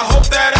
I hope that I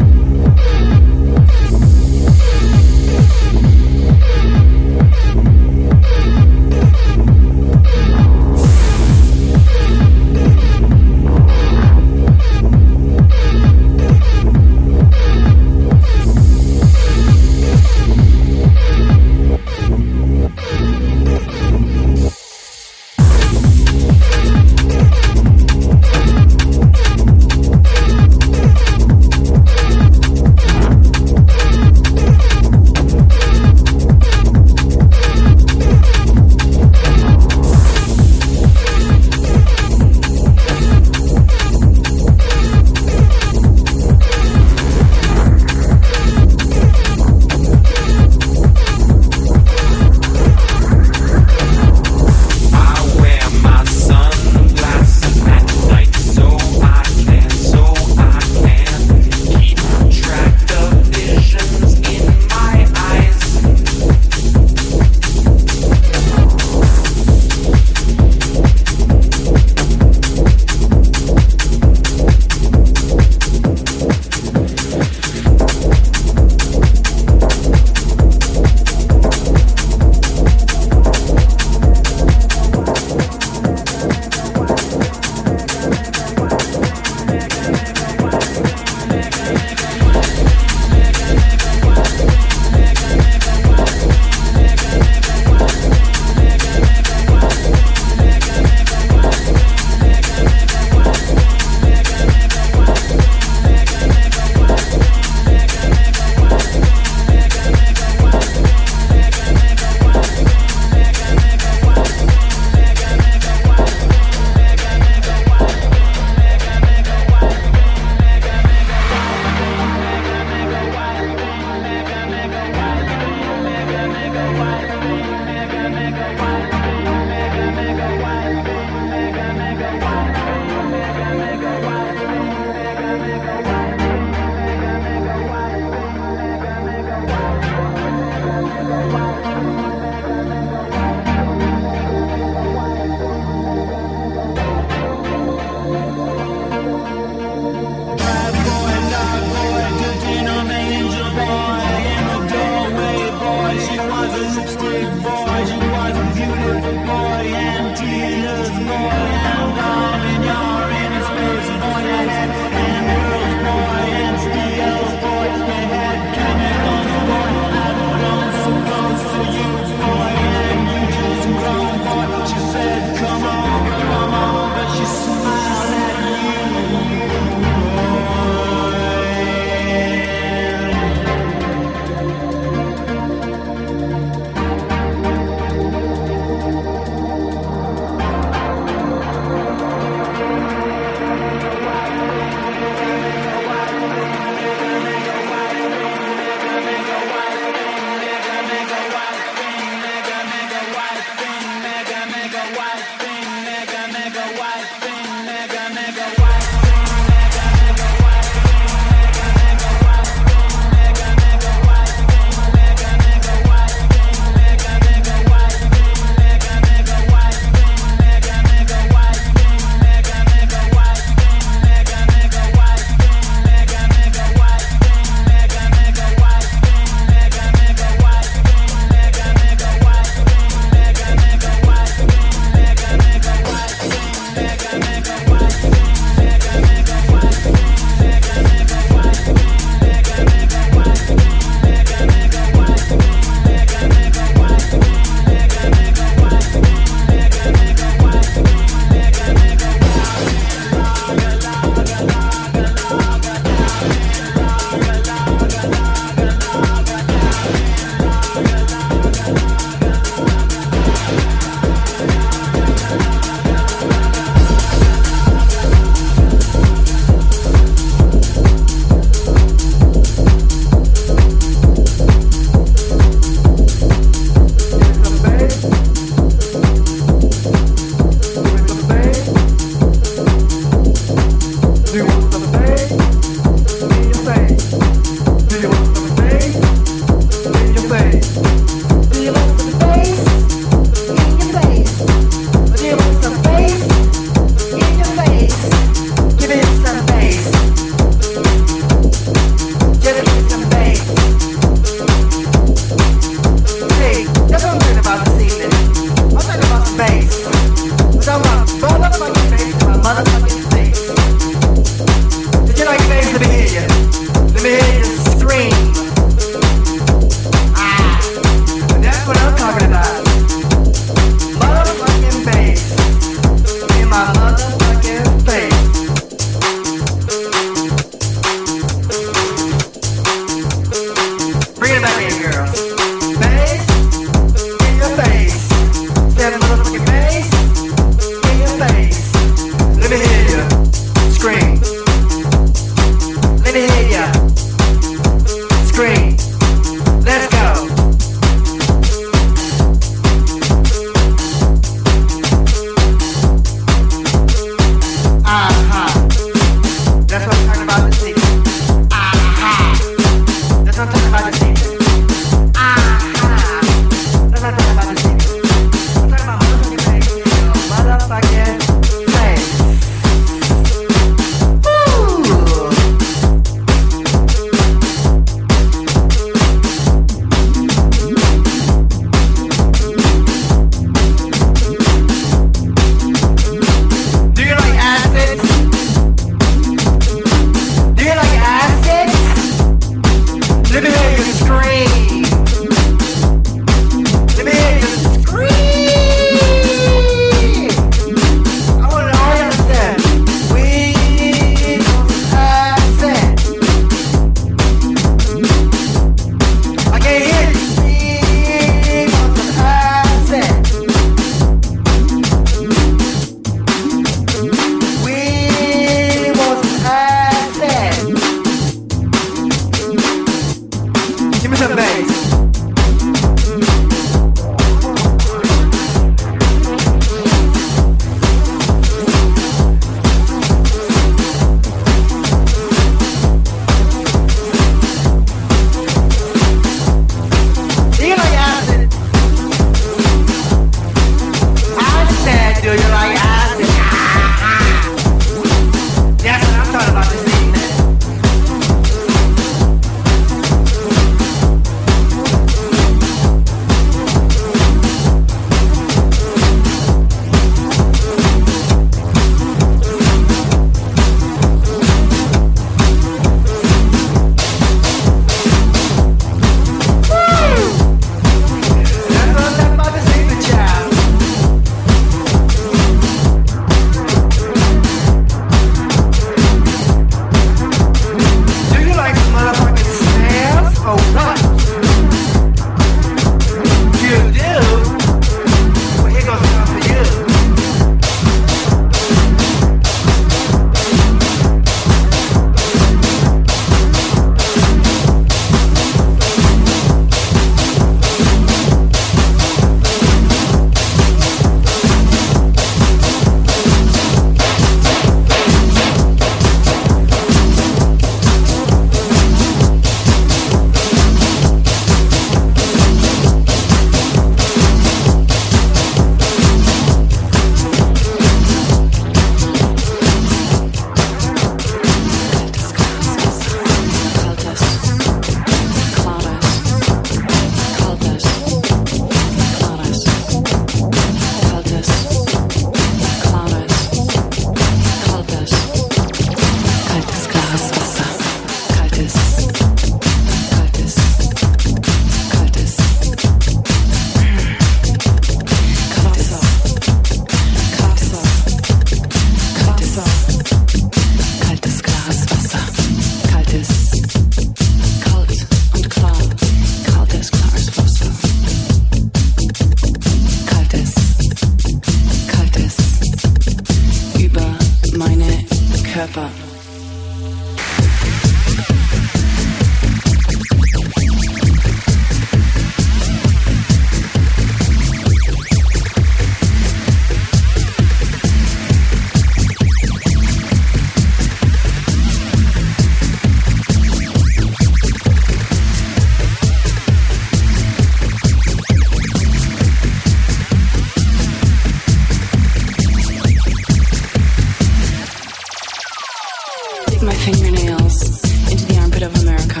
stick my fingernails into the armpit of America.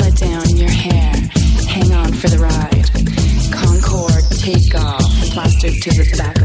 Let down your hair. Hang on for the ride. Concorde, take off, plastered to the back